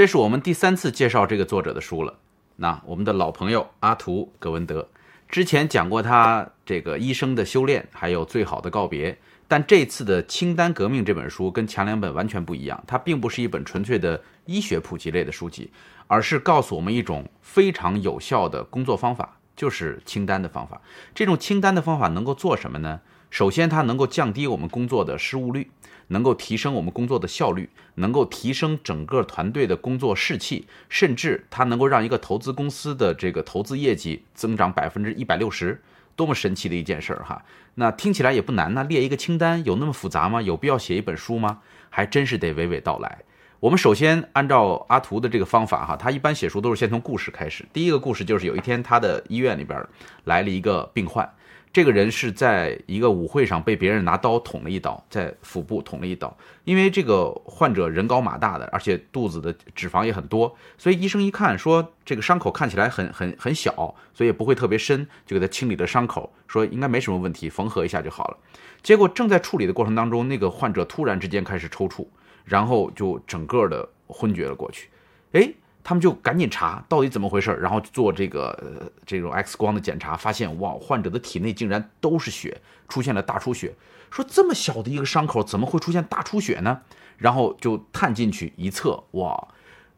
这是我们第三次介绍这个作者的书了。那我们的老朋友阿图·葛文德，之前讲过他这个医生的修炼，还有最好的告别。但这次的《清单革命》这本书跟前两本完全不一样，它并不是一本纯粹的医学普及类的书籍，而是告诉我们一种非常有效的工作方法，就是清单的方法。这种清单的方法能够做什么呢？首先，它能够降低我们工作的失误率。能够提升我们工作的效率，能够提升整个团队的工作士气，甚至它能够让一个投资公司的这个投资业绩增长百分之一百六十，多么神奇的一件事儿哈！那听起来也不难呢，列一个清单有那么复杂吗？有必要写一本书吗？还真是得娓娓道来。我们首先按照阿图的这个方法哈，他一般写书都是先从故事开始。第一个故事就是有一天他的医院里边来了一个病患。这个人是在一个舞会上被别人拿刀捅了一刀，在腹部捅了一刀。因为这个患者人高马大的，而且肚子的脂肪也很多，所以医生一看说这个伤口看起来很很很小，所以也不会特别深，就给他清理了伤口，说应该没什么问题，缝合一下就好了。结果正在处理的过程当中，那个患者突然之间开始抽搐，然后就整个的昏厥了过去。哎。他们就赶紧查到底怎么回事，然后做这个这种 X 光的检查，发现哇，患者的体内竟然都是血，出现了大出血。说这么小的一个伤口怎么会出现大出血呢？然后就探进去一测，哇，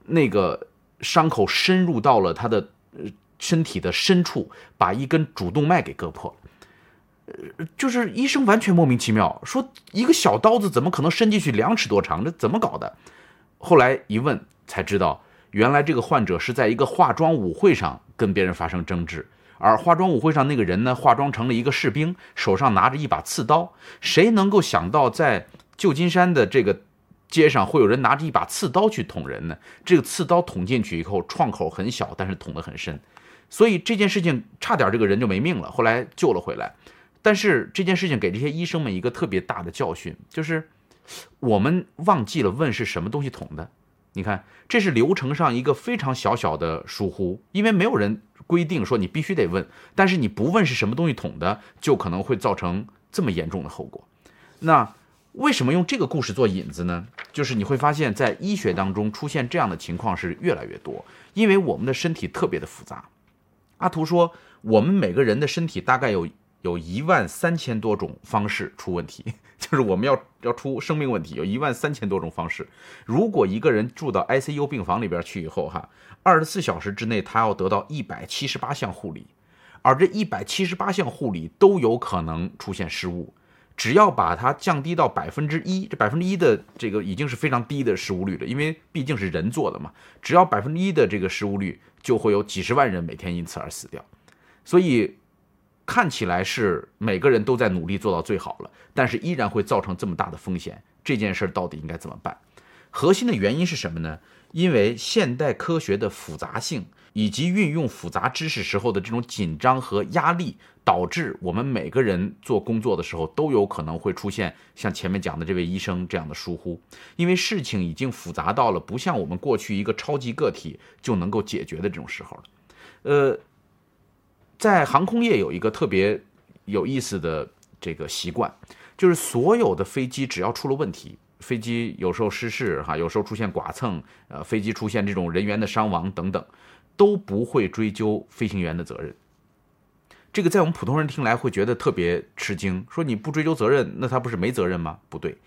那个伤口深入到了他的身体的深处，把一根主动脉给割破了。呃，就是医生完全莫名其妙，说一个小刀子怎么可能伸进去两尺多长？这怎么搞的？后来一问才知道。原来这个患者是在一个化妆舞会上跟别人发生争执，而化妆舞会上那个人呢，化妆成了一个士兵，手上拿着一把刺刀。谁能够想到在旧金山的这个街上会有人拿着一把刺刀去捅人呢？这个刺刀捅进去以后，创口很小，但是捅得很深，所以这件事情差点这个人就没命了。后来救了回来，但是这件事情给这些医生们一个特别大的教训，就是我们忘记了问是什么东西捅的。你看，这是流程上一个非常小小的疏忽，因为没有人规定说你必须得问，但是你不问是什么东西捅的，就可能会造成这么严重的后果。那为什么用这个故事做引子呢？就是你会发现在医学当中出现这样的情况是越来越多，因为我们的身体特别的复杂。阿图说，我们每个人的身体大概有有一万三千多种方式出问题。就是我们要要出生命问题，有一万三千多种方式。如果一个人住到 ICU 病房里边去以后，哈，二十四小时之内他要得到一百七十八项护理，而这一百七十八项护理都有可能出现失误。只要把它降低到百分之一，这百分之一的这个已经是非常低的失误率了，因为毕竟是人做的嘛。只要百分之一的这个失误率，就会有几十万人每天因此而死掉。所以。看起来是每个人都在努力做到最好了，但是依然会造成这么大的风险。这件事到底应该怎么办？核心的原因是什么呢？因为现代科学的复杂性以及运用复杂知识时候的这种紧张和压力，导致我们每个人做工作的时候都有可能会出现像前面讲的这位医生这样的疏忽。因为事情已经复杂到了不像我们过去一个超级个体就能够解决的这种时候了。呃。在航空业有一个特别有意思的这个习惯，就是所有的飞机只要出了问题，飞机有时候失事哈，有时候出现剐蹭，呃，飞机出现这种人员的伤亡等等，都不会追究飞行员的责任。这个在我们普通人听来会觉得特别吃惊，说你不追究责任，那他不是没责任吗？不对，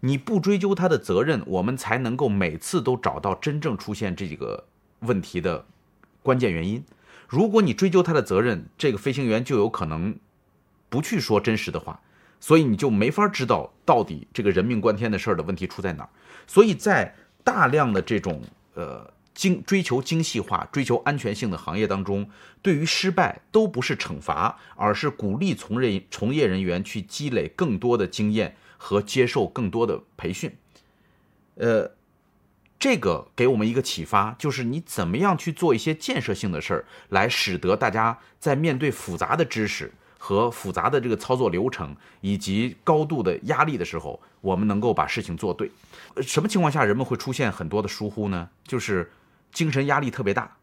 你不追究他的责任，我们才能够每次都找到真正出现这几个问题的关键原因。如果你追究他的责任，这个飞行员就有可能不去说真实的话，所以你就没法知道到底这个人命关天的事儿的问题出在哪儿。所以在大量的这种呃精追求精细化、追求安全性的行业当中，对于失败都不是惩罚，而是鼓励从人从业人员去积累更多的经验和接受更多的培训，呃。这个给我们一个启发，就是你怎么样去做一些建设性的事儿，来使得大家在面对复杂的知识和复杂的这个操作流程以及高度的压力的时候，我们能够把事情做对。什么情况下人们会出现很多的疏忽呢？就是精神压力特别大，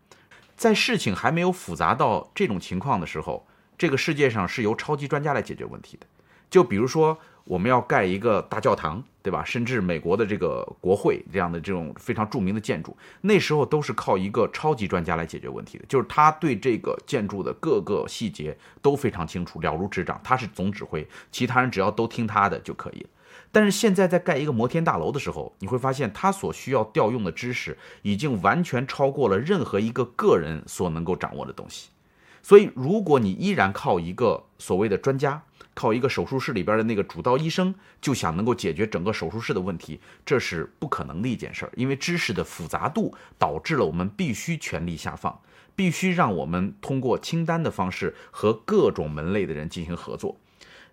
在事情还没有复杂到这种情况的时候，这个世界上是由超级专家来解决问题的。就比如说，我们要盖一个大教堂，对吧？甚至美国的这个国会这样的这种非常著名的建筑，那时候都是靠一个超级专家来解决问题的，就是他对这个建筑的各个细节都非常清楚，了如指掌。他是总指挥，其他人只要都听他的就可以了。但是现在在盖一个摩天大楼的时候，你会发现他所需要调用的知识已经完全超过了任何一个个人所能够掌握的东西。所以，如果你依然靠一个所谓的专家，靠一个手术室里边的那个主刀医生，就想能够解决整个手术室的问题，这是不可能的一件事儿。因为知识的复杂度导致了我们必须权力下放，必须让我们通过清单的方式和各种门类的人进行合作。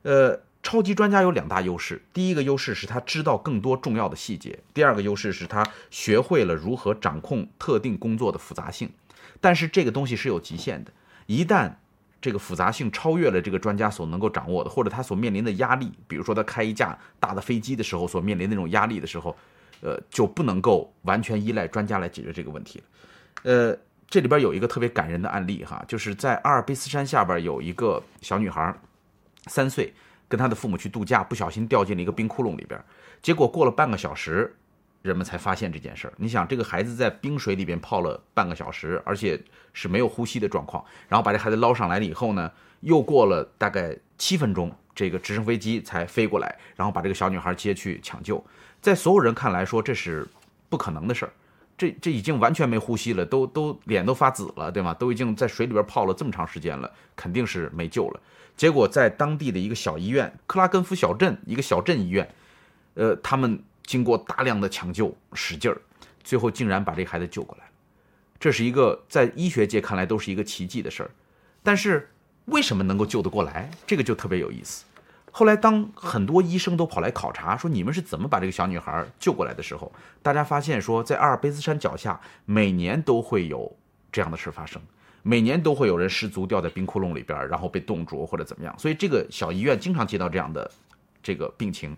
呃，超级专家有两大优势，第一个优势是他知道更多重要的细节，第二个优势是他学会了如何掌控特定工作的复杂性。但是这个东西是有极限的。一旦这个复杂性超越了这个专家所能够掌握的，或者他所面临的压力，比如说他开一架大的飞机的时候所面临那种压力的时候，呃，就不能够完全依赖专家来解决这个问题了。呃，这里边有一个特别感人的案例哈，就是在阿尔卑斯山下边有一个小女孩，三岁，跟她的父母去度假，不小心掉进了一个冰窟窿里边，结果过了半个小时。人们才发现这件事儿。你想，这个孩子在冰水里边泡了半个小时，而且是没有呼吸的状况。然后把这孩子捞上来了以后呢，又过了大概七分钟，这个直升飞机才飞过来，然后把这个小女孩接去抢救。在所有人看来说，这是不可能的事儿。这这已经完全没呼吸了，都都脸都发紫了，对吗？都已经在水里边泡了这么长时间了，肯定是没救了。结果在当地的一个小医院，克拉根福小镇一个小镇医院，呃，他们。经过大量的抢救，使劲儿，最后竟然把这孩子救过来了。这是一个在医学界看来都是一个奇迹的事儿。但是为什么能够救得过来？这个就特别有意思。后来当很多医生都跑来考察，说你们是怎么把这个小女孩救过来的时候，大家发现说，在阿尔卑斯山脚下，每年都会有这样的事发生，每年都会有人失足掉在冰窟窿里边，然后被冻住或者怎么样。所以这个小医院经常接到这样的这个病情。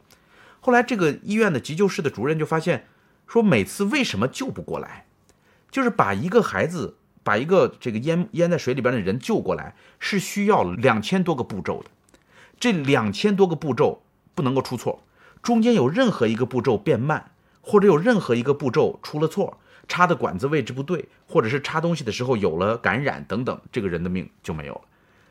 后来，这个医院的急救室的主任就发现，说每次为什么救不过来，就是把一个孩子，把一个这个淹淹在水里边的人救过来，是需要两千多个步骤的。这两千多个步骤不能够出错，中间有任何一个步骤变慢，或者有任何一个步骤出了错，插的管子位置不对，或者是插东西的时候有了感染等等，这个人的命就没有了。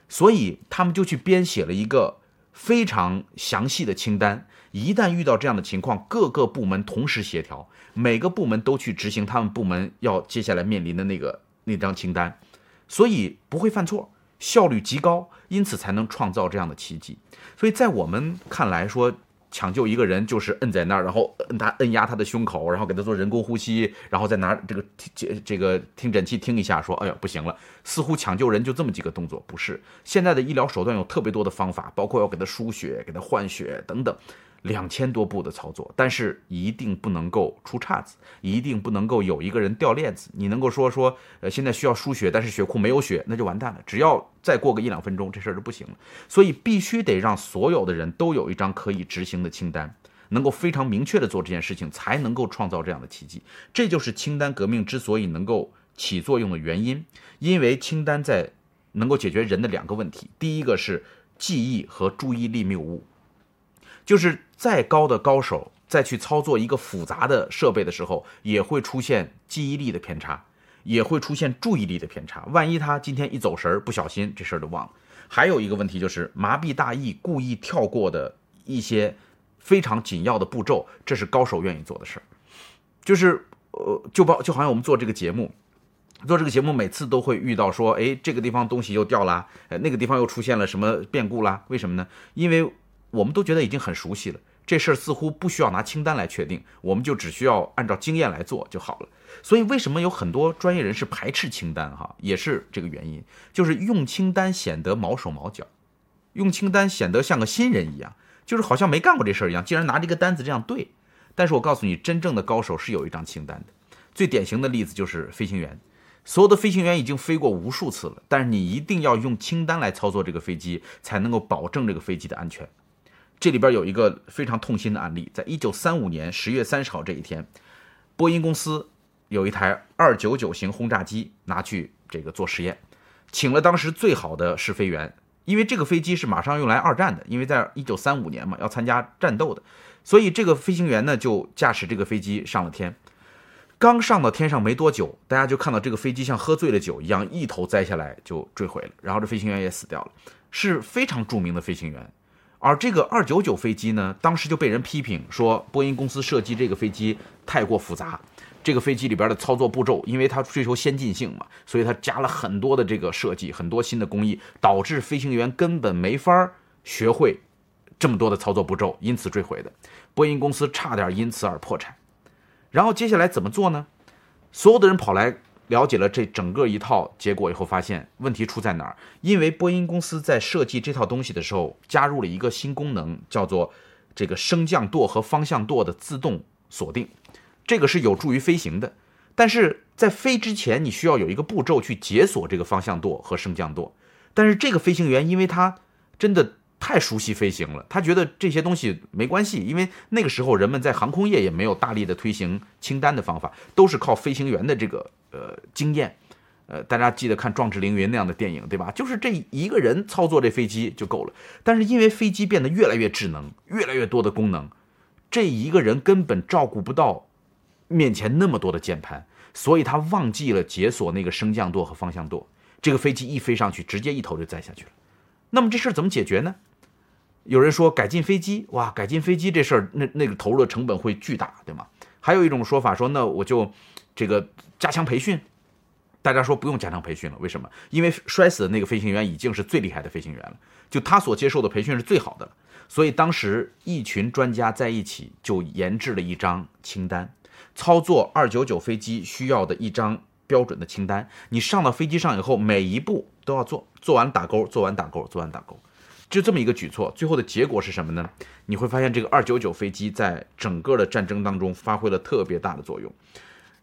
所以他们就去编写了一个非常详细的清单。一旦遇到这样的情况，各个部门同时协调，每个部门都去执行他们部门要接下来面临的那个那张清单，所以不会犯错，效率极高，因此才能创造这样的奇迹。所以在我们看来说。抢救一个人就是摁在那儿，然后摁他摁压他的胸口，然后给他做人工呼吸，然后再拿这个听这个听诊器听一下，说哎呀不行了，似乎抢救人就这么几个动作，不是现在的医疗手段有特别多的方法，包括要给他输血、给他换血等等。两千多步的操作，但是一定不能够出岔子，一定不能够有一个人掉链子。你能够说说，呃，现在需要输血，但是血库没有血，那就完蛋了。只要再过个一两分钟，这事儿就不行了。所以必须得让所有的人都有一张可以执行的清单，能够非常明确的做这件事情，才能够创造这样的奇迹。这就是清单革命之所以能够起作用的原因，因为清单在能够解决人的两个问题，第一个是记忆和注意力谬误。就是再高的高手，再去操作一个复杂的设备的时候，也会出现记忆力的偏差，也会出现注意力的偏差。万一他今天一走神儿，不小心这事儿就忘了。还有一个问题就是麻痹大意，故意跳过的一些非常紧要的步骤，这是高手愿意做的事儿。就是呃，就包就好像我们做这个节目，做这个节目每次都会遇到说，哎，这个地方东西又掉啦，呃，那个地方又出现了什么变故啦？为什么呢？因为。我们都觉得已经很熟悉了，这事儿似乎不需要拿清单来确定，我们就只需要按照经验来做就好了。所以，为什么有很多专业人士排斥清单？哈，也是这个原因，就是用清单显得毛手毛脚，用清单显得像个新人一样，就是好像没干过这事儿一样，竟然拿这个单子这样对。但是我告诉你，真正的高手是有一张清单的。最典型的例子就是飞行员，所有的飞行员已经飞过无数次了，但是你一定要用清单来操作这个飞机，才能够保证这个飞机的安全。这里边有一个非常痛心的案例，在一九三五年十月三十号这一天，波音公司有一台二九九型轰炸机拿去这个做实验，请了当时最好的试飞员，因为这个飞机是马上用来二战的，因为在一九三五年嘛，要参加战斗的，所以这个飞行员呢就驾驶这个飞机上了天。刚上到天上没多久，大家就看到这个飞机像喝醉了酒一样，一头栽下来就坠毁了，然后这飞行员也死掉了，是非常著名的飞行员。而这个二九九飞机呢，当时就被人批评说，波音公司设计这个飞机太过复杂，这个飞机里边的操作步骤，因为它追求先进性嘛，所以它加了很多的这个设计，很多新的工艺，导致飞行员根本没法学会这么多的操作步骤，因此坠毁的。波音公司差点因此而破产。然后接下来怎么做呢？所有的人跑来了解了这整个一套结果以后，发现问题出在哪儿？因为波音公司在设计这套东西的时候，加入了一个新功能，叫做这个升降舵和方向舵的自动锁定，这个是有助于飞行的。但是在飞之前，你需要有一个步骤去解锁这个方向舵和升降舵。但是这个飞行员，因为他真的。太熟悉飞行了，他觉得这些东西没关系，因为那个时候人们在航空业也没有大力的推行清单的方法，都是靠飞行员的这个呃经验。呃，大家记得看《壮志凌云》那样的电影，对吧？就是这一个人操作这飞机就够了。但是因为飞机变得越来越智能，越来越多的功能，这一个人根本照顾不到面前那么多的键盘，所以他忘记了解锁那个升降舵和方向舵。这个飞机一飞上去，直接一头就栽下去了。那么这事儿怎么解决呢？有人说改进飞机，哇，改进飞机这事儿，那那个投入的成本会巨大，对吗？还有一种说法说，那我就这个加强培训。大家说不用加强培训了，为什么？因为摔死的那个飞行员已经是最厉害的飞行员了，就他所接受的培训是最好的了。所以当时一群专家在一起就研制了一张清单，操作二九九飞机需要的一张标准的清单。你上到飞机上以后，每一步都要做，做完打勾，做完打勾，做完打勾。就这么一个举措，最后的结果是什么呢？你会发现这个二九九飞机在整个的战争当中发挥了特别大的作用。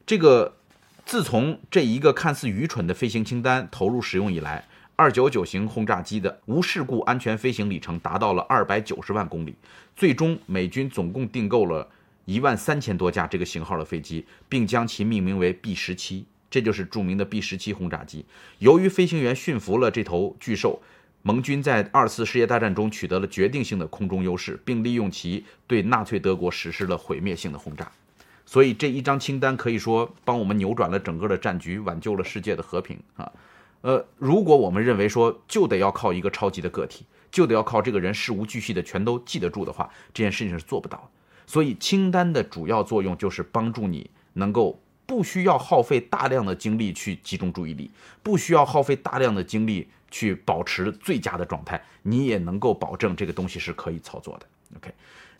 这个自从这一个看似愚蠢的飞行清单投入使用以来，二九九型轰炸机的无事故安全飞行里程达到了二百九十万公里。最终，美军总共订购了一万三千多架这个型号的飞机，并将其命名为 B 十七，这就是著名的 B 十七轰炸机。由于飞行员驯服了这头巨兽。盟军在二次世界大战中取得了决定性的空中优势，并利用其对纳粹德国实施了毁灭性的轰炸。所以这一张清单可以说帮我们扭转了整个的战局，挽救了世界的和平啊！呃，如果我们认为说就得要靠一个超级的个体，就得要靠这个人事无巨细的全都记得住的话，这件事情是做不到。所以清单的主要作用就是帮助你能够不需要耗费大量的精力去集中注意力，不需要耗费大量的精力。去保持最佳的状态，你也能够保证这个东西是可以操作的。OK，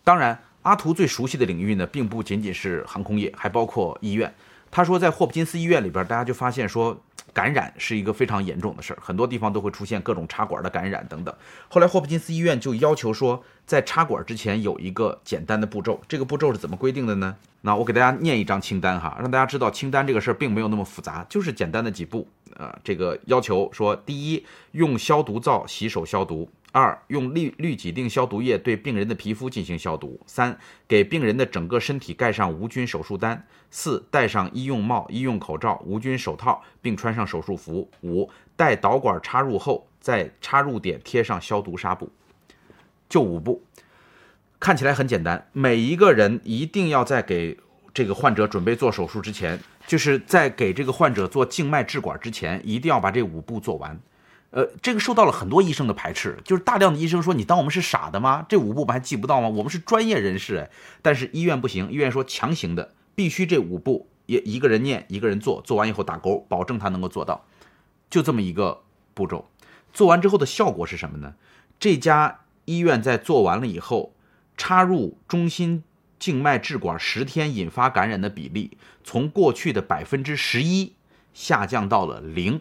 当然，阿图最熟悉的领域呢，并不仅仅是航空业，还包括医院。他说，在霍普金斯医院里边，大家就发现说，感染是一个非常严重的事儿，很多地方都会出现各种插管的感染等等。后来，霍普金斯医院就要求说，在插管之前有一个简单的步骤。这个步骤是怎么规定的呢？那我给大家念一张清单哈，让大家知道清单这个事儿并没有那么复杂，就是简单的几步。呃，这个要求说，第一，用消毒皂洗手消毒；二，用氯氯己定消毒液对病人的皮肤进行消毒；三，给病人的整个身体盖上无菌手术单；四，戴上医用帽、医用口罩、无菌手套，并穿上手术服；五，待导管插入后，在插入点贴上消毒纱布。就五步，看起来很简单。每一个人一定要在给这个患者准备做手术之前。就是在给这个患者做静脉置管之前，一定要把这五步做完。呃，这个受到了很多医生的排斥，就是大量的医生说：“你当我们是傻的吗？这五步我们还记不到吗？我们是专业人士。”但是医院不行，医院说强行的，必须这五步也一个人念，一个人做，做完以后打勾，保证他能够做到。就这么一个步骤，做完之后的效果是什么呢？这家医院在做完了以后，插入中心。静脉置管十天引发感染的比例从过去的百分之十一下降到了零，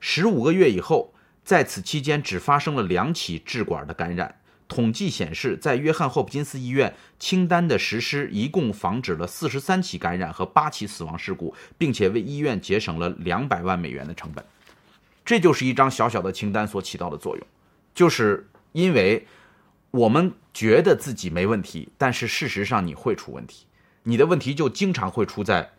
十五个月以后，在此期间只发生了两起置管的感染。统计显示，在约翰霍普金斯医院清单的实施一共防止了四十三起感染和八起死亡事故，并且为医院节省了两百万美元的成本。这就是一张小小的清单所起到的作用，就是因为。我们觉得自己没问题，但是事实上你会出问题，你的问题就经常会出在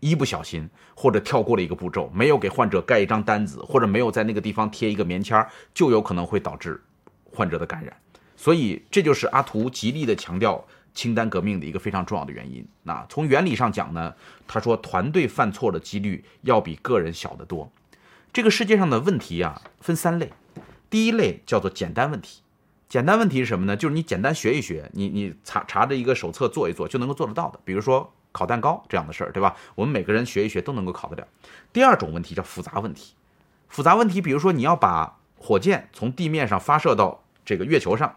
一不小心或者跳过了一个步骤，没有给患者盖一张单子，或者没有在那个地方贴一个棉签儿，就有可能会导致患者的感染。所以这就是阿图极力的强调清单革命的一个非常重要的原因。那从原理上讲呢，他说团队犯错的几率要比个人小得多。这个世界上的问题啊，分三类，第一类叫做简单问题。简单问题是什么呢？就是你简单学一学，你你查查着一个手册做一做就能够做得到的。比如说烤蛋糕这样的事儿，对吧？我们每个人学一学都能够考得了。第二种问题叫复杂问题，复杂问题，比如说你要把火箭从地面上发射到这个月球上，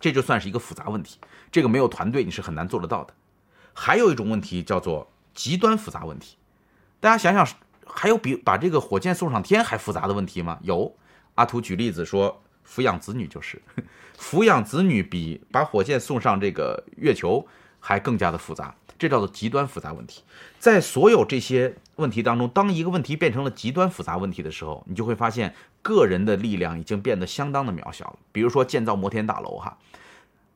这就算是一个复杂问题，这个没有团队你是很难做得到的。还有一种问题叫做极端复杂问题，大家想想，还有比把这个火箭送上天还复杂的问题吗？有，阿图举例子说。抚养子女就是，抚养子女比把火箭送上这个月球还更加的复杂，这叫做极端复杂问题。在所有这些问题当中，当一个问题变成了极端复杂问题的时候，你就会发现个人的力量已经变得相当的渺小了。比如说建造摩天大楼，哈，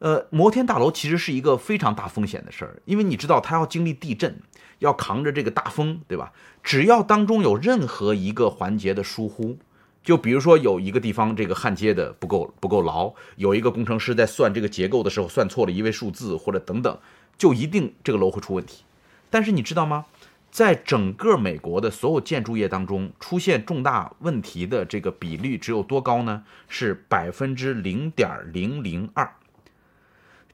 呃，摩天大楼其实是一个非常大风险的事儿，因为你知道它要经历地震，要扛着这个大风，对吧？只要当中有任何一个环节的疏忽，就比如说有一个地方这个焊接的不够不够牢，有一个工程师在算这个结构的时候算错了一位数字或者等等，就一定这个楼会出问题。但是你知道吗？在整个美国的所有建筑业当中，出现重大问题的这个比率只有多高呢？是百分之零点零零二，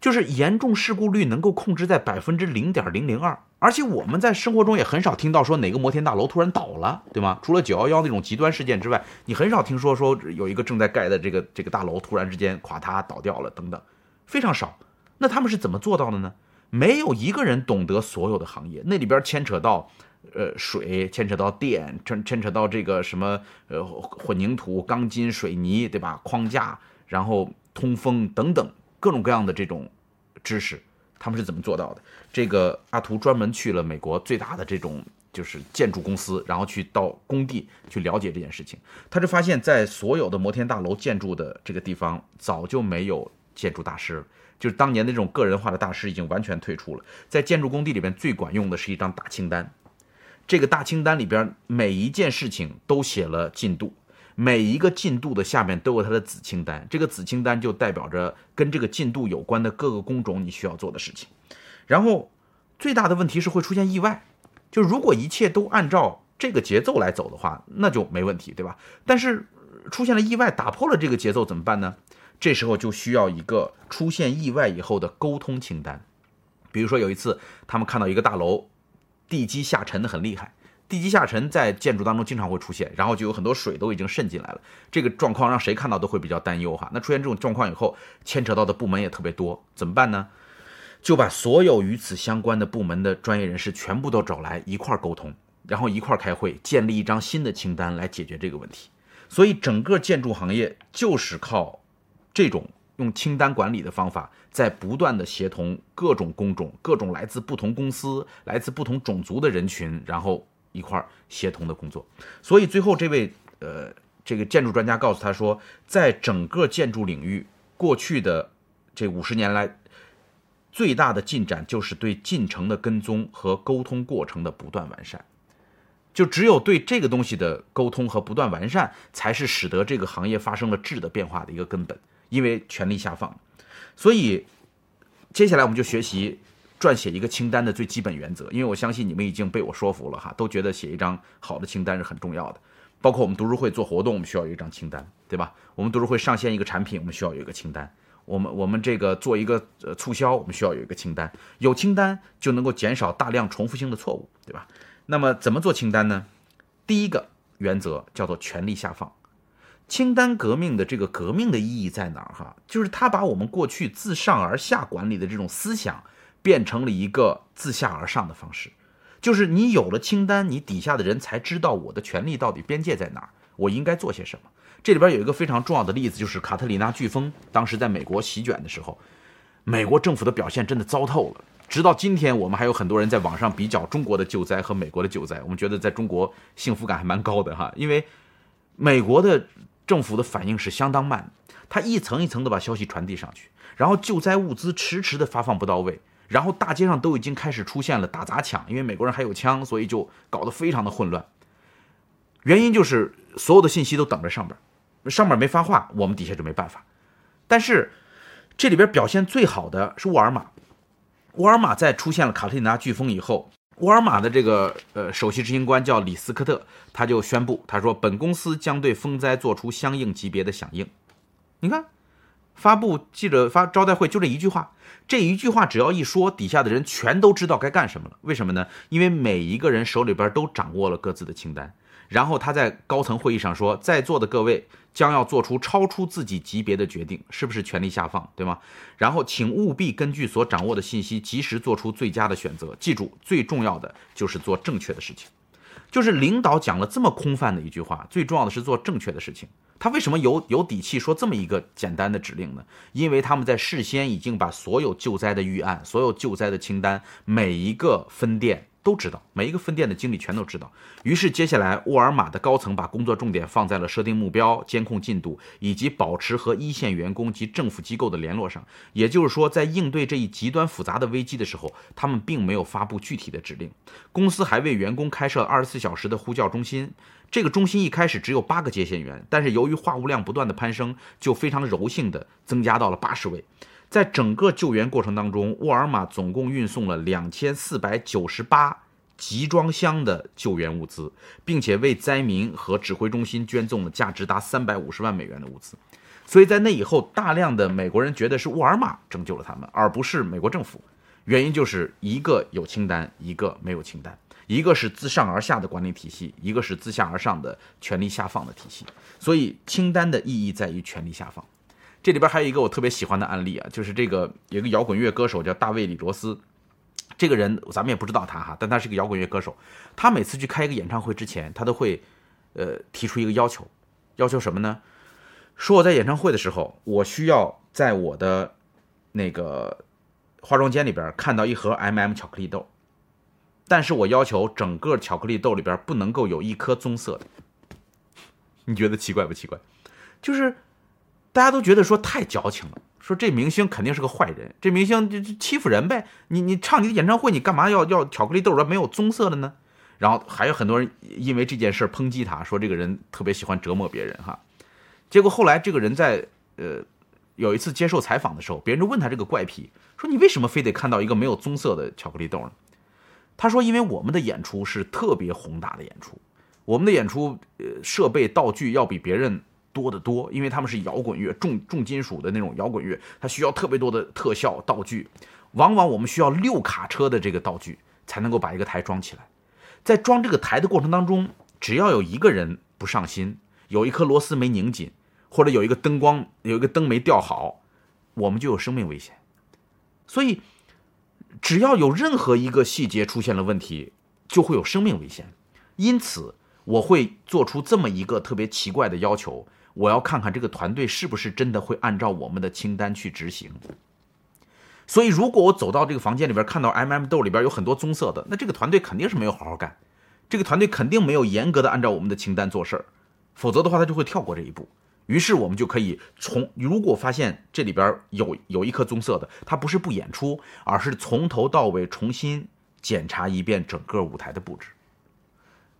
就是严重事故率能够控制在百分之零点零零二。而且我们在生活中也很少听到说哪个摩天大楼突然倒了，对吗？除了九幺幺那种极端事件之外，你很少听说说有一个正在盖的这个这个大楼突然之间垮塌倒掉了等等，非常少。那他们是怎么做到的呢？没有一个人懂得所有的行业，那里边牵扯到呃水，牵扯到电，牵牵扯到这个什么呃混凝土、钢筋、水泥，对吧？框架，然后通风等等各种各样的这种知识。他们是怎么做到的？这个阿图专门去了美国最大的这种就是建筑公司，然后去到工地去了解这件事情。他就发现，在所有的摩天大楼建筑的这个地方，早就没有建筑大师，就是当年的这种个人化的大师已经完全退出了。在建筑工地里边，最管用的是一张大清单，这个大清单里边每一件事情都写了进度。每一个进度的下面都有它的子清单，这个子清单就代表着跟这个进度有关的各个工种你需要做的事情。然后最大的问题是会出现意外，就如果一切都按照这个节奏来走的话，那就没问题，对吧？但是出现了意外，打破了这个节奏怎么办呢？这时候就需要一个出现意外以后的沟通清单。比如说有一次，他们看到一个大楼地基下沉的很厉害。地基下沉在建筑当中经常会出现，然后就有很多水都已经渗进来了。这个状况让谁看到都会比较担忧哈。那出现这种状况以后，牵扯到的部门也特别多，怎么办呢？就把所有与此相关的部门的专业人士全部都找来一块儿沟通，然后一块儿开会，建立一张新的清单来解决这个问题。所以整个建筑行业就是靠这种用清单管理的方法，在不断的协同各种工种、各种来自不同公司、来自不同种族的人群，然后。一块儿协同的工作，所以最后这位呃这个建筑专家告诉他说，在整个建筑领域，过去的这五十年来，最大的进展就是对进程的跟踪和沟通过程的不断完善。就只有对这个东西的沟通和不断完善，才是使得这个行业发生了质的变化的一个根本。因为权力下放，所以接下来我们就学习。撰写一个清单的最基本原则，因为我相信你们已经被我说服了哈，都觉得写一张好的清单是很重要的。包括我们读书会做活动，我们需要有一张清单，对吧？我们读书会上线一个产品，我们需要有一个清单。我们我们这个做一个呃促销，我们需要有一个清单。有清单就能够减少大量重复性的错误，对吧？那么怎么做清单呢？第一个原则叫做权力下放。清单革命的这个革命的意义在哪儿哈？就是它把我们过去自上而下管理的这种思想。变成了一个自下而上的方式，就是你有了清单，你底下的人才知道我的权利到底边界在哪儿，我应该做些什么。这里边有一个非常重要的例子，就是卡特里娜飓风当时在美国席卷的时候，美国政府的表现真的糟透了。直到今天，我们还有很多人在网上比较中国的救灾和美国的救灾，我们觉得在中国幸福感还蛮高的哈，因为美国的政府的反应是相当慢，他一层一层的把消息传递上去，然后救灾物资迟迟的发放不到位。然后大街上都已经开始出现了打砸抢，因为美国人还有枪，所以就搞得非常的混乱。原因就是所有的信息都等着上边，上面没发话，我们底下就没办法。但是这里边表现最好的是沃尔玛，沃尔玛在出现了卡特里娜飓风以后，沃尔玛的这个呃首席执行官叫李斯科特，他就宣布，他说本公司将对风灾做出相应级别的响应。你看，发布记者发招待会就这一句话，这一句话只要一说，底下的人全都知道该干什么了。为什么呢？因为每一个人手里边都掌握了各自的清单。然后他在高层会议上说，在座的各位将要做出超出自己级别的决定，是不是权力下放，对吗？然后请务必根据所掌握的信息，及时做出最佳的选择。记住，最重要的就是做正确的事情。就是领导讲了这么空泛的一句话，最重要的是做正确的事情。他为什么有有底气说这么一个简单的指令呢？因为他们在事先已经把所有救灾的预案、所有救灾的清单，每一个分店。都知道，每一个分店的经理全都知道。于是，接下来沃尔玛的高层把工作重点放在了设定目标、监控进度以及保持和一线员工及政府机构的联络上。也就是说，在应对这一极端复杂的危机的时候，他们并没有发布具体的指令。公司还为员工开设二十四小时的呼叫中心。这个中心一开始只有八个接线员，但是由于话务量不断的攀升，就非常柔性的增加到了八十位。在整个救援过程当中，沃尔玛总共运送了两千四百九十八集装箱的救援物资，并且为灾民和指挥中心捐赠了价值达三百五十万美元的物资。所以在那以后，大量的美国人觉得是沃尔玛拯救了他们，而不是美国政府。原因就是一个有清单，一个没有清单；一个是自上而下的管理体系，一个是自下而上的权力下放的体系。所以，清单的意义在于权力下放。这里边还有一个我特别喜欢的案例啊，就是这个有个摇滚乐歌手叫大卫·李罗斯，这个人咱们也不知道他哈，但他是个摇滚乐歌手。他每次去开一个演唱会之前，他都会呃提出一个要求，要求什么呢？说我在演唱会的时候，我需要在我的那个化妆间里边看到一盒 M&M 巧克力豆，但是我要求整个巧克力豆里边不能够有一颗棕色的。你觉得奇怪不奇怪？就是。大家都觉得说太矫情了，说这明星肯定是个坏人，这明星就欺负人呗。你你唱你的演唱会，你干嘛要要巧克力豆儿没有棕色的呢？然后还有很多人因为这件事抨击他，说这个人特别喜欢折磨别人哈。结果后来这个人在呃有一次接受采访的时候，别人就问他这个怪癖，说你为什么非得看到一个没有棕色的巧克力豆呢？他说因为我们的演出是特别宏大的演出，我们的演出呃设备道具要比别人。多得多，因为他们是摇滚乐，重重金属的那种摇滚乐，它需要特别多的特效道具，往往我们需要六卡车的这个道具才能够把一个台装起来。在装这个台的过程当中，只要有一个人不上心，有一颗螺丝没拧紧，或者有一个灯光有一个灯没吊好，我们就有生命危险。所以，只要有任何一个细节出现了问题，就会有生命危险。因此，我会做出这么一个特别奇怪的要求。我要看看这个团队是不是真的会按照我们的清单去执行。所以，如果我走到这个房间里边，看到 M M 豆里边有很多棕色的，那这个团队肯定是没有好好干，这个团队肯定没有严格的按照我们的清单做事儿，否则的话他就会跳过这一步。于是我们就可以从如果发现这里边有有一颗棕色的，他不是不演出，而是从头到尾重新检查一遍整个舞台的布置。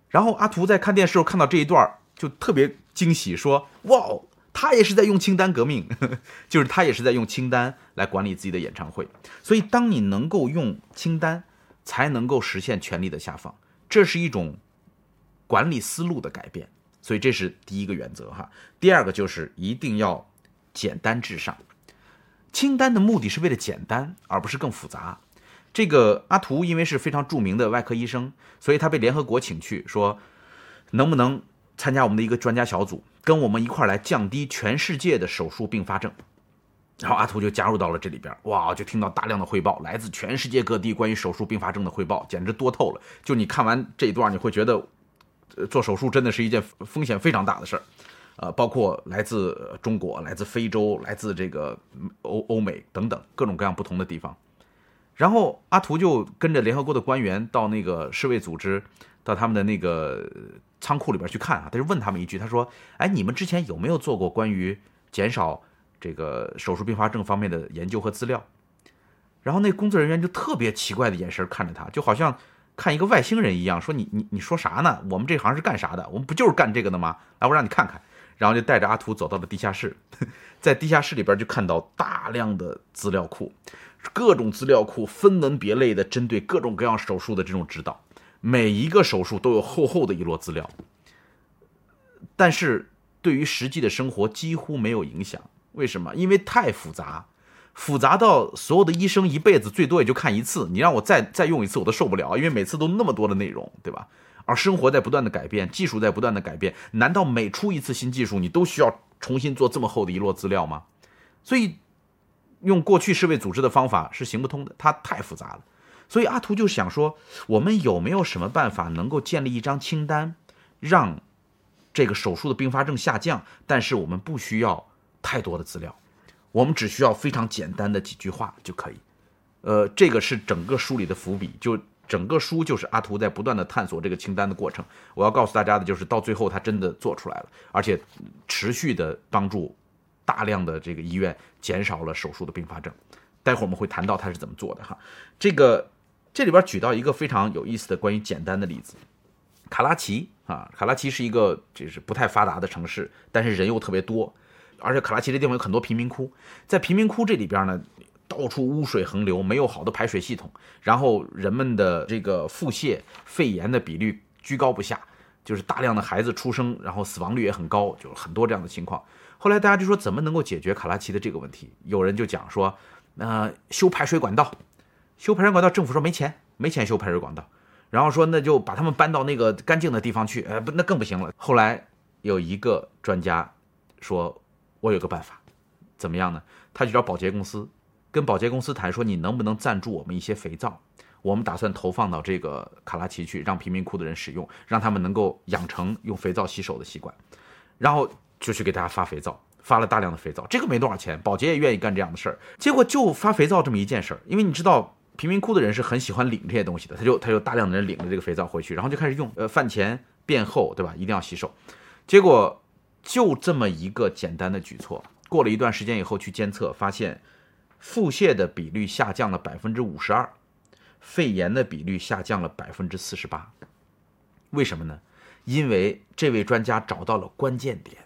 然后阿图在看电视时候看到这一段就特别。惊喜说：“哇，他也是在用清单革命，就是他也是在用清单来管理自己的演唱会。所以，当你能够用清单，才能够实现权力的下放，这是一种管理思路的改变。所以，这是第一个原则哈。第二个就是一定要简单至上。清单的目的是为了简单，而不是更复杂。这个阿图因为是非常著名的外科医生，所以他被联合国请去说，能不能？”参加我们的一个专家小组，跟我们一块来降低全世界的手术并发症。然后阿图就加入到了这里边，哇，就听到大量的汇报，来自全世界各地关于手术并发症的汇报，简直多透了。就你看完这一段，你会觉得，做手术真的是一件风险非常大的事儿。呃，包括来自中国、来自非洲、来自这个欧欧美等等各种各样不同的地方。然后阿图就跟着联合国的官员到那个世卫组织，到他们的那个。仓库里边去看啊，他就问他们一句，他说：“哎，你们之前有没有做过关于减少这个手术并发症方面的研究和资料？”然后那工作人员就特别奇怪的眼神看着他，就好像看一个外星人一样，说你你你说啥呢？我们这行是干啥的？我们不就是干这个的吗？来，我让你看看。然后就带着阿图走到了地下室，在地下室里边就看到大量的资料库，各种资料库分门别类的针对各种各样手术的这种指导，每一个手术都有厚厚的一摞资料，但是对于实际的生活几乎没有影响。为什么？因为太复杂。复杂到所有的医生一辈子最多也就看一次，你让我再再用一次我都受不了，因为每次都那么多的内容，对吧？而生活在不断的改变，技术在不断的改变，难道每出一次新技术，你都需要重新做这么厚的一摞资料吗？所以，用过去世卫组织的方法是行不通的，它太复杂了。所以阿图就想说，我们有没有什么办法能够建立一张清单，让这个手术的并发症下降，但是我们不需要太多的资料。我们只需要非常简单的几句话就可以，呃，这个是整个书里的伏笔，就整个书就是阿图在不断的探索这个清单的过程。我要告诉大家的就是，到最后他真的做出来了，而且持续的帮助大量的这个医院减少了手术的并发症。待会儿我们会谈到他是怎么做的哈。这个这里边举到一个非常有意思的关于简单的例子，卡拉奇啊，卡拉奇是一个就是不太发达的城市，但是人又特别多。而且卡拉奇这地方有很多贫民窟，在贫民窟这里边呢，到处污水横流，没有好的排水系统，然后人们的这个腹泻、肺炎的比率居高不下，就是大量的孩子出生，然后死亡率也很高，就很多这样的情况。后来大家就说，怎么能够解决卡拉奇的这个问题？有人就讲说，呃，修排水管道，修排水管道，政府说没钱，没钱修排水管道，然后说那就把他们搬到那个干净的地方去，呃，不，那更不行了。后来有一个专家说。我有个办法，怎么样呢？他去找保洁公司，跟保洁公司谈说，你能不能赞助我们一些肥皂？我们打算投放到这个卡拉奇去，让贫民窟的人使用，让他们能够养成用肥皂洗手的习惯。然后就去给大家发肥皂，发了大量的肥皂，这个没多少钱，保洁也愿意干这样的事儿。结果就发肥皂这么一件事儿，因为你知道贫民窟的人是很喜欢领这些东西的，他就他就大量的人领着这个肥皂回去，然后就开始用。呃，饭前便后，对吧？一定要洗手。结果。就这么一个简单的举措，过了一段时间以后去监测，发现腹泻的比率下降了百分之五十二，肺炎的比率下降了百分之四十八。为什么呢？因为这位专家找到了关键点，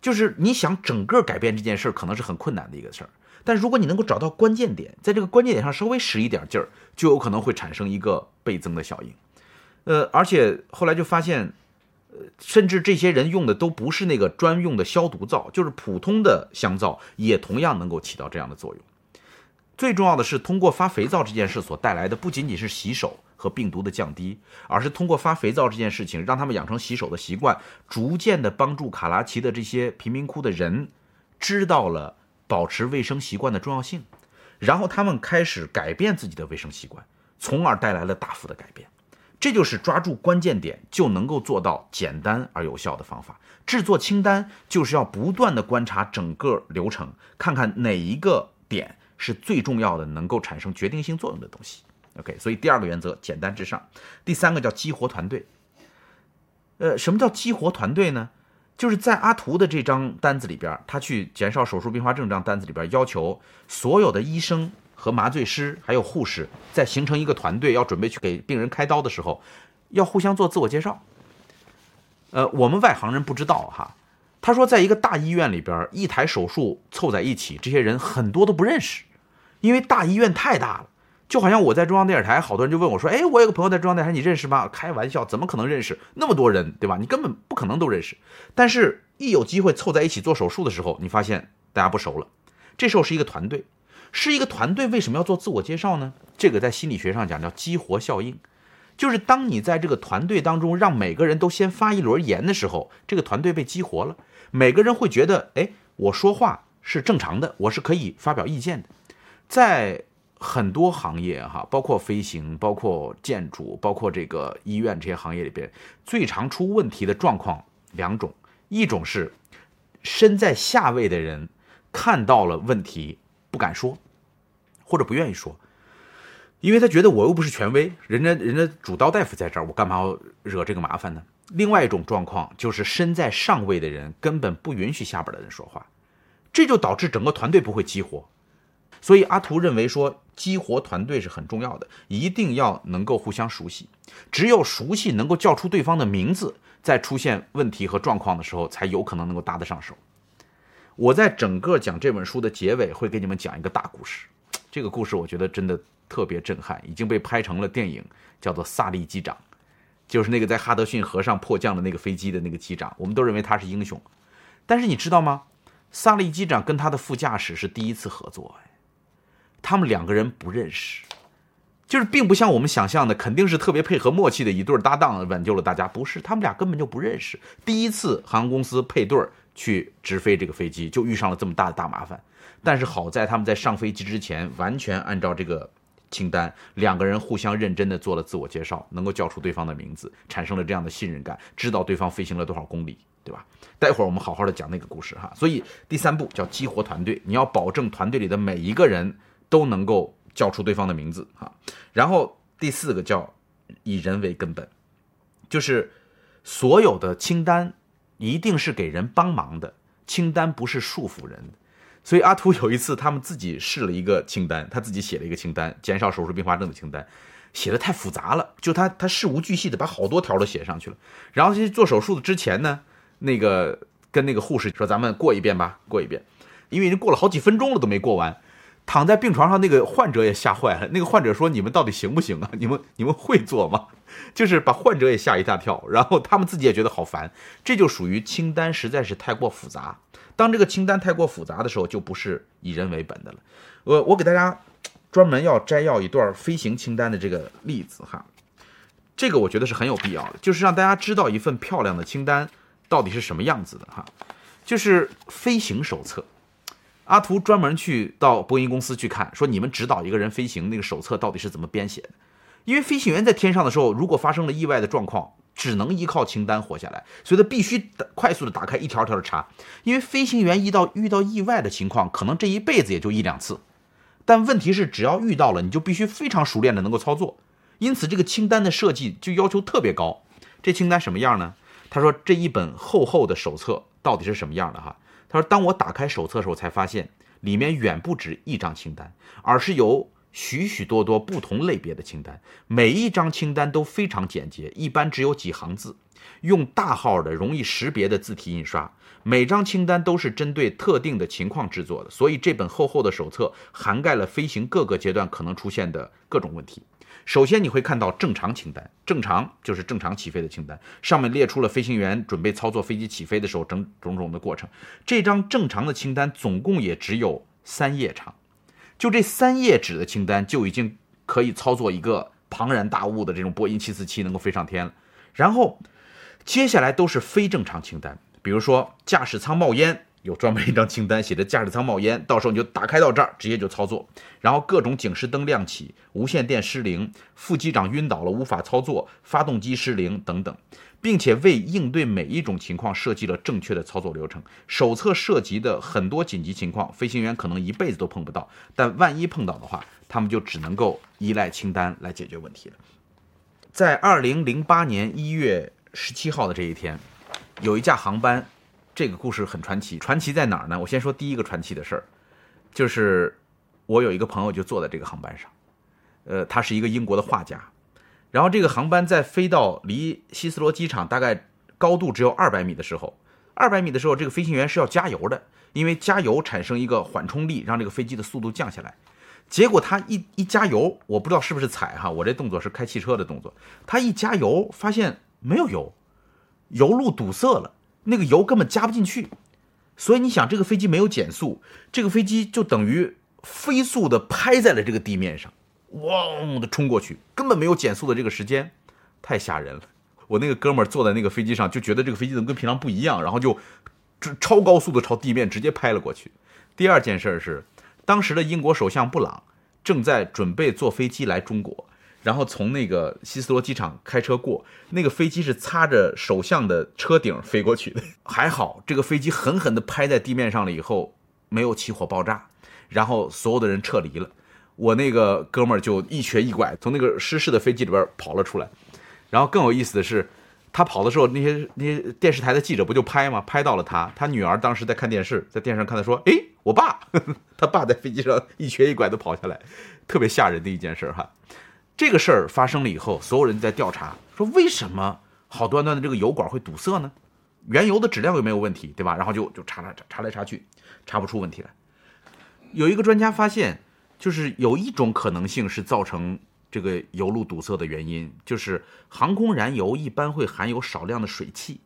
就是你想整个改变这件事儿，可能是很困难的一个事儿，但如果你能够找到关键点，在这个关键点上稍微使一点劲儿，就有可能会产生一个倍增的效应。呃，而且后来就发现。呃甚至这些人用的都不是那个专用的消毒皂，就是普通的香皂，也同样能够起到这样的作用。最重要的是，通过发肥皂这件事所带来的，不仅仅是洗手和病毒的降低，而是通过发肥皂这件事情，让他们养成洗手的习惯，逐渐的帮助卡拉奇的这些贫民窟的人知道了保持卫生习惯的重要性，然后他们开始改变自己的卫生习惯，从而带来了大幅的改变。这就是抓住关键点就能够做到简单而有效的方法。制作清单就是要不断的观察整个流程，看看哪一个点是最重要的，能够产生决定性作用的东西。OK，所以第二个原则简单至上。第三个叫激活团队。呃，什么叫激活团队呢？就是在阿图的这张单子里边，他去减少手术并发症这张单子里边，要求所有的医生。和麻醉师还有护士在形成一个团队，要准备去给病人开刀的时候，要互相做自我介绍。呃，我们外行人不知道哈。他说，在一个大医院里边，一台手术凑在一起，这些人很多都不认识，因为大医院太大了。就好像我在中央电视台，好多人就问我说：“哎，我有个朋友在中央电视台，你认识吗？”开玩笑，怎么可能认识那么多人，对吧？你根本不可能都认识。但是，一有机会凑在一起做手术的时候，你发现大家不熟了。这时候是一个团队。是一个团队为什么要做自我介绍呢？这个在心理学上讲叫激活效应，就是当你在这个团队当中让每个人都先发一轮言的时候，这个团队被激活了，每个人会觉得，哎，我说话是正常的，我是可以发表意见的。在很多行业哈，包括飞行、包括建筑、包括这个医院这些行业里边，最常出问题的状况两种，一种是身在下位的人看到了问题。不敢说，或者不愿意说，因为他觉得我又不是权威，人家人家主刀大夫在这儿，我干嘛要惹这个麻烦呢？另外一种状况就是身在上位的人根本不允许下边的人说话，这就导致整个团队不会激活。所以阿图认为说，激活团队是很重要的，一定要能够互相熟悉，只有熟悉能够叫出对方的名字，在出现问题和状况的时候，才有可能能够搭得上手。我在整个讲这本书的结尾会给你们讲一个大故事，这个故事我觉得真的特别震撼，已经被拍成了电影，叫做《萨利机长》，就是那个在哈德逊河上迫降的那个飞机的那个机长，我们都认为他是英雄，但是你知道吗？萨利机长跟他的副驾驶是第一次合作，他们两个人不认识，就是并不像我们想象的，肯定是特别配合默契的一对搭档挽救了大家，不是，他们俩根本就不认识，第一次航空公司配对去直飞这个飞机，就遇上了这么大的大麻烦。但是好在他们在上飞机之前，完全按照这个清单，两个人互相认真的做了自我介绍，能够叫出对方的名字，产生了这样的信任感，知道对方飞行了多少公里。对吧？待会儿我们好好的讲那个故事哈。所以第三步叫激活团队，你要保证团队里的每一个人都能够叫出对方的名字哈。然后第四个叫以人为根本，就是所有的清单一定是给人帮忙的，清单不是束缚人的。所以阿图有一次他们自己试了一个清单，他自己写了一个清单，减少手术并发症的清单，写的太复杂了，就他他事无巨细的把好多条都写上去了。然后去做手术的之前呢。那个跟那个护士说：“咱们过一遍吧，过一遍。”因为已经过了好几分钟了，都没过完。躺在病床上那个患者也吓坏了。那个患者说：“你们到底行不行啊？你们你们会做吗？”就是把患者也吓一大跳，然后他们自己也觉得好烦。这就属于清单实在是太过复杂。当这个清单太过复杂的时候，就不是以人为本的了。我我给大家专门要摘要一段飞行清单的这个例子哈。这个我觉得是很有必要的，就是让大家知道一份漂亮的清单。到底是什么样子的哈？就是飞行手册。阿图专门去到波音公司去看，说你们指导一个人飞行，那个手册到底是怎么编写的？因为飞行员在天上的时候，如果发生了意外的状况，只能依靠清单活下来，所以他必须快速的打开一条条的查。因为飞行员遇到遇到意外的情况，可能这一辈子也就一两次，但问题是只要遇到了，你就必须非常熟练的能够操作。因此这个清单的设计就要求特别高。这清单什么样呢？他说：“这一本厚厚的手册到底是什么样的？哈，他说，当我打开手册的时候，才发现里面远不止一张清单，而是有许许多多不同类别的清单。每一张清单都非常简洁，一般只有几行字，用大号的、容易识别的字体印刷。每张清单都是针对特定的情况制作的，所以这本厚厚的手册涵盖了飞行各个阶段可能出现的各种问题。”首先你会看到正常清单，正常就是正常起飞的清单，上面列出了飞行员准备操作飞机起飞的时候整种种的过程。这张正常的清单总共也只有三页长，就这三页纸的清单就已经可以操作一个庞然大物的这种波音747能够飞上天了。然后接下来都是非正常清单，比如说驾驶舱冒烟。有专门一张清单，写着驾驶舱冒烟，到时候你就打开到这儿，直接就操作。然后各种警示灯亮起，无线电失灵，副机长晕倒了无法操作，发动机失灵等等，并且为应对每一种情况设计了正确的操作流程。手册涉及的很多紧急情况，飞行员可能一辈子都碰不到，但万一碰到的话，他们就只能够依赖清单来解决问题了。在二零零八年一月十七号的这一天，有一架航班。这个故事很传奇，传奇在哪儿呢？我先说第一个传奇的事儿，就是我有一个朋友就坐在这个航班上，呃，他是一个英国的画家，然后这个航班在飞到离希斯罗机场大概高度只有二百米的时候，二百米的时候，这个飞行员是要加油的，因为加油产生一个缓冲力，让这个飞机的速度降下来。结果他一一加油，我不知道是不是踩哈，我这动作是开汽车的动作，他一加油发现没有油，油路堵塞了。那个油根本加不进去，所以你想，这个飞机没有减速，这个飞机就等于飞速的拍在了这个地面上，汪的冲过去，根本没有减速的这个时间，太吓人了。我那个哥们儿坐在那个飞机上，就觉得这个飞机怎么跟平常不一样，然后就超高速的朝地面直接拍了过去。第二件事是，当时的英国首相布朗正在准备坐飞机来中国。然后从那个希斯罗机场开车过，那个飞机是擦着首相的车顶飞过去的。还好，这个飞机狠狠地拍在地面上了以后，没有起火爆炸，然后所有的人撤离了。我那个哥们儿就一瘸一拐从那个失事的飞机里边跑了出来。然后更有意思的是，他跑的时候，那些那些电视台的记者不就拍吗？拍到了他，他女儿当时在看电视，在电视上看他说：“哎，我爸，他爸在飞机上一瘸一拐的跑下来，特别吓人的一件事哈。这个事儿发生了以后，所有人在调查，说为什么好端端的这个油管会堵塞呢？原油的质量有没有问题，对吧？然后就就查查查来查去，查不出问题来。有一个专家发现，就是有一种可能性是造成这个油路堵塞的原因，就是航空燃油一般会含有少量的水汽，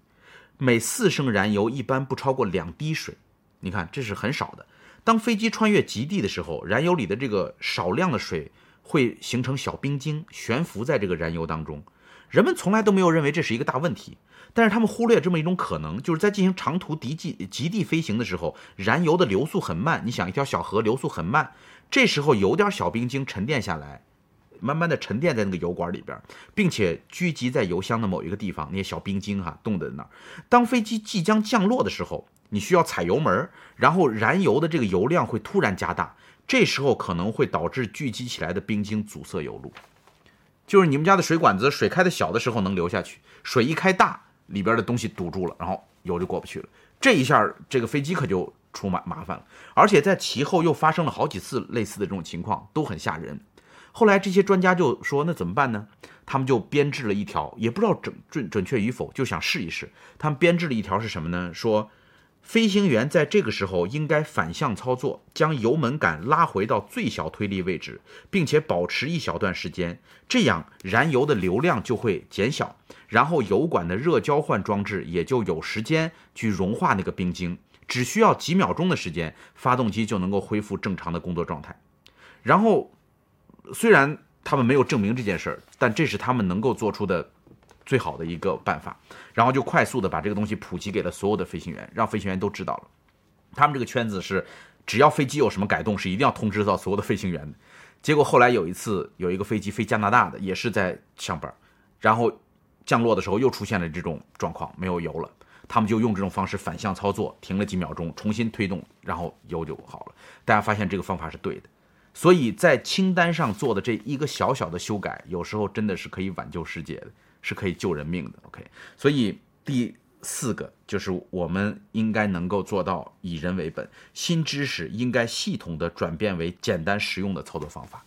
每四升燃油一般不超过两滴水。你看，这是很少的。当飞机穿越极地的时候，燃油里的这个少量的水。会形成小冰晶悬浮在这个燃油当中，人们从来都没有认为这是一个大问题，但是他们忽略这么一种可能，就是在进行长途敌机极地飞行的时候，燃油的流速很慢。你想，一条小河流速很慢，这时候有点小冰晶沉淀下来，慢慢的沉淀在那个油管里边，并且聚集在油箱的某一个地方，那些小冰晶哈冻在那儿。当飞机即将降落的时候，你需要踩油门，然后燃油的这个油量会突然加大。这时候可能会导致聚集起来的冰晶阻塞油路，就是你们家的水管子水开的小的时候能流下去，水一开大，里边的东西堵住了，然后油就过不去了。这一下这个飞机可就出麻麻烦了，而且在其后又发生了好几次类似的这种情况，都很吓人。后来这些专家就说：“那怎么办呢？”他们就编制了一条，也不知道准准准确与否，就想试一试。他们编制了一条是什么呢？说。飞行员在这个时候应该反向操作，将油门杆拉回到最小推力位置，并且保持一小段时间，这样燃油的流量就会减小，然后油管的热交换装置也就有时间去融化那个冰晶，只需要几秒钟的时间，发动机就能够恢复正常的工作状态。然后，虽然他们没有证明这件事儿，但这是他们能够做出的。最好的一个办法，然后就快速的把这个东西普及给了所有的飞行员，让飞行员都知道了。他们这个圈子是，只要飞机有什么改动，是一定要通知到所有的飞行员的。结果后来有一次，有一个飞机飞加拿大的，也是在上班，然后降落的时候又出现了这种状况，没有油了。他们就用这种方式反向操作，停了几秒钟，重新推动，然后油就好了。大家发现这个方法是对的，所以在清单上做的这一个小小的修改，有时候真的是可以挽救世界的。是可以救人命的，OK。所以第四个就是我们应该能够做到以人为本，新知识应该系统的转变为简单实用的操作方法。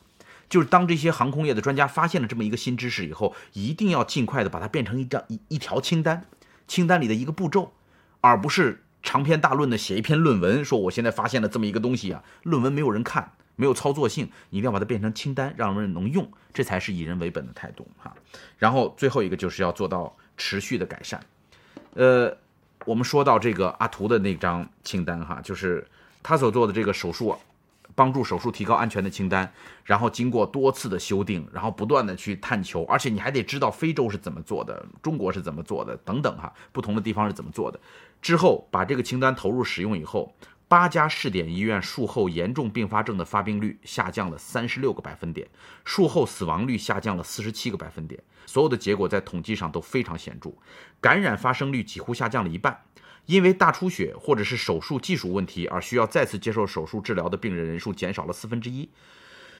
就是当这些航空业的专家发现了这么一个新知识以后，一定要尽快的把它变成一张一一条清单，清单里的一个步骤，而不是长篇大论的写一篇论文，说我现在发现了这么一个东西啊，论文没有人看。没有操作性，你一定要把它变成清单，让人能用，这才是以人为本的态度哈。然后最后一个就是要做到持续的改善。呃，我们说到这个阿图的那张清单哈，就是他所做的这个手术，帮助手术提高安全的清单。然后经过多次的修订，然后不断的去探求，而且你还得知道非洲是怎么做的，中国是怎么做的等等哈，不同的地方是怎么做的。之后把这个清单投入使用以后。八家试点医院术后严重并发症的发病率下降了三十六个百分点，术后死亡率下降了四十七个百分点。所有的结果在统计上都非常显著，感染发生率几乎下降了一半。因为大出血或者是手术技术问题而需要再次接受手术治疗的病人人数减少了四分之一。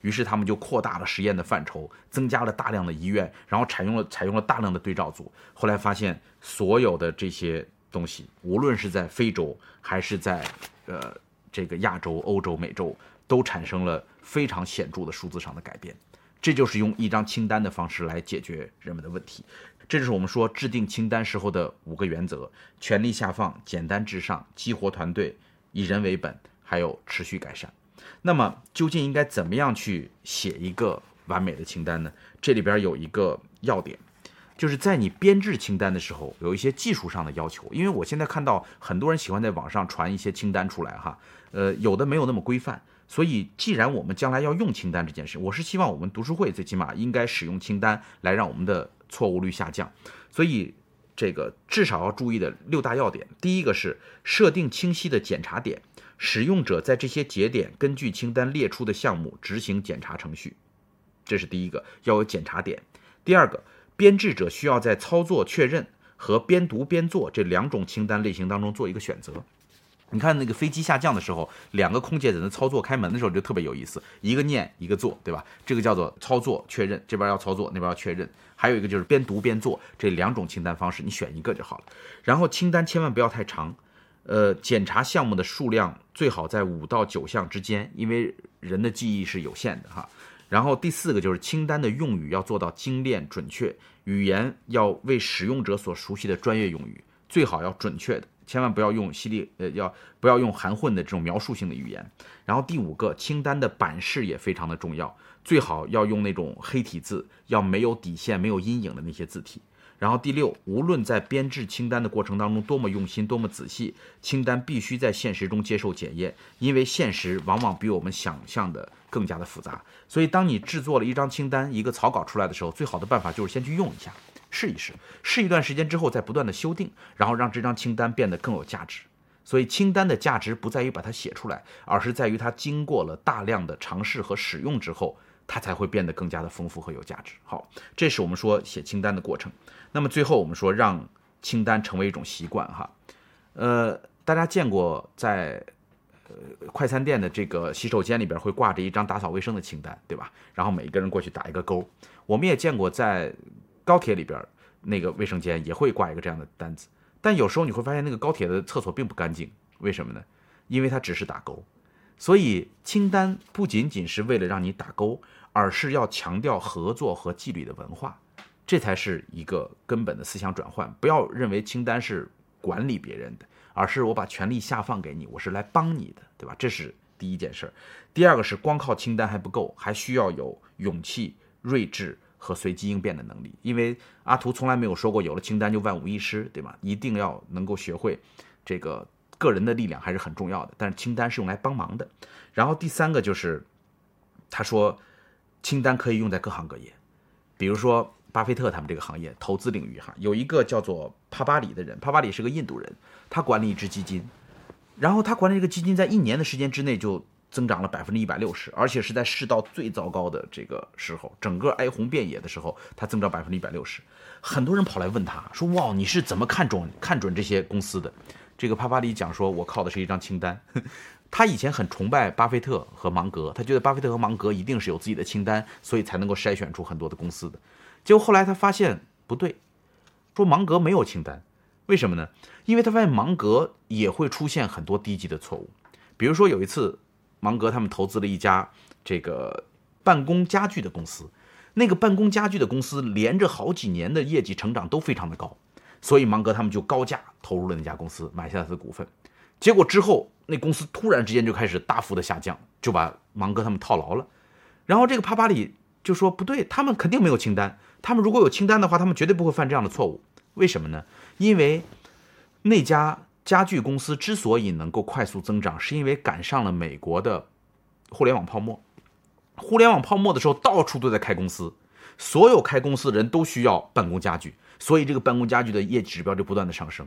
于是他们就扩大了实验的范畴，增加了大量的医院，然后采用了采用了大量的对照组。后来发现，所有的这些东西，无论是在非洲还是在呃，这个亚洲、欧洲、美洲都产生了非常显著的数字上的改变，这就是用一张清单的方式来解决人们的问题。这就是我们说制定清单时候的五个原则：权力下放、简单至上、激活团队、以人为本，还有持续改善。那么，究竟应该怎么样去写一个完美的清单呢？这里边有一个要点。就是在你编制清单的时候，有一些技术上的要求。因为我现在看到很多人喜欢在网上传一些清单出来，哈，呃，有的没有那么规范。所以，既然我们将来要用清单这件事，我是希望我们读书会最起码应该使用清单来让我们的错误率下降。所以，这个至少要注意的六大要点，第一个是设定清晰的检查点，使用者在这些节点根据清单列出的项目执行检查程序，这是第一个要有检查点。第二个。编制者需要在操作确认和边读边做这两种清单类型当中做一个选择。你看那个飞机下降的时候，两个空姐在那操作开门的时候就特别有意思，一个念一个做，对吧？这个叫做操作确认，这边要操作，那边要确认。还有一个就是边读边做，这两种清单方式你选一个就好了。然后清单千万不要太长，呃，检查项目的数量最好在五到九项之间，因为人的记忆是有限的哈。然后第四个就是清单的用语要做到精炼准确，语言要为使用者所熟悉的专业用语，最好要准确的，千万不要用犀利呃，要不要用含混的这种描述性的语言。然后第五个，清单的版式也非常的重要，最好要用那种黑体字，要没有底线、没有阴影的那些字体。然后第六，无论在编制清单的过程当中多么用心、多么仔细，清单必须在现实中接受检验，因为现实往往比我们想象的更加的复杂。所以，当你制作了一张清单、一个草稿出来的时候，最好的办法就是先去用一下，试一试，试一段时间之后再不断的修订，然后让这张清单变得更有价值。所以，清单的价值不在于把它写出来，而是在于它经过了大量的尝试和使用之后。它才会变得更加的丰富和有价值。好，这是我们说写清单的过程。那么最后我们说让清单成为一种习惯哈。呃，大家见过在呃快餐店的这个洗手间里边会挂着一张打扫卫生的清单，对吧？然后每一个人过去打一个勾。我们也见过在高铁里边那个卫生间也会挂一个这样的单子。但有时候你会发现那个高铁的厕所并不干净，为什么呢？因为它只是打勾。所以清单不仅仅是为了让你打勾。而是要强调合作和纪律的文化，这才是一个根本的思想转换。不要认为清单是管理别人的，而是我把权力下放给你，我是来帮你的，对吧？这是第一件事儿。第二个是光靠清单还不够，还需要有勇气、睿智和随机应变的能力。因为阿图从来没有说过有了清单就万无一失，对吧？一定要能够学会这个个人的力量还是很重要的，但是清单是用来帮忙的。然后第三个就是他说。清单可以用在各行各业，比如说巴菲特他们这个行业投资领域哈，有一个叫做帕巴里的人，帕巴里是个印度人，他管理一支基金，然后他管理这个基金在一年的时间之内就增长了百分之一百六十，而且是在世道最糟糕的这个时候，整个哀鸿遍野的时候，他增长百分之一百六十，很多人跑来问他说：“哇，你是怎么看准看准这些公司的？”这个帕巴里讲说：“我靠的是一张清单。” 他以前很崇拜巴菲特和芒格，他觉得巴菲特和芒格一定是有自己的清单，所以才能够筛选出很多的公司的。结果后来他发现不对，说芒格没有清单，为什么呢？因为他发现芒格也会出现很多低级的错误。比如说有一次，芒格他们投资了一家这个办公家具的公司，那个办公家具的公司连着好几年的业绩成长都非常的高，所以芒格他们就高价投入了那家公司，买下了他的股份。结果之后，那公司突然之间就开始大幅的下降，就把芒格他们套牢了。然后这个帕巴里就说：“不对，他们肯定没有清单。他们如果有清单的话，他们绝对不会犯这样的错误。为什么呢？因为那家家具公司之所以能够快速增长，是因为赶上了美国的互联网泡沫。互联网泡沫的时候，到处都在开公司，所有开公司的人都需要办公家具，所以这个办公家具的业绩指标就不断的上升。”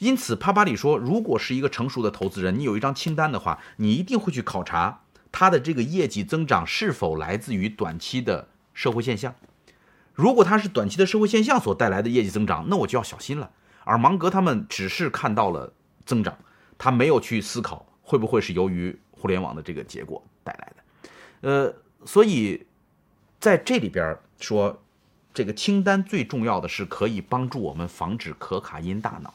因此，帕巴里说，如果是一个成熟的投资人，你有一张清单的话，你一定会去考察他的这个业绩增长是否来自于短期的社会现象。如果他是短期的社会现象所带来的业绩增长，那我就要小心了。而芒格他们只是看到了增长，他没有去思考会不会是由于互联网的这个结果带来的。呃，所以在这里边说，这个清单最重要的是可以帮助我们防止可卡因大脑。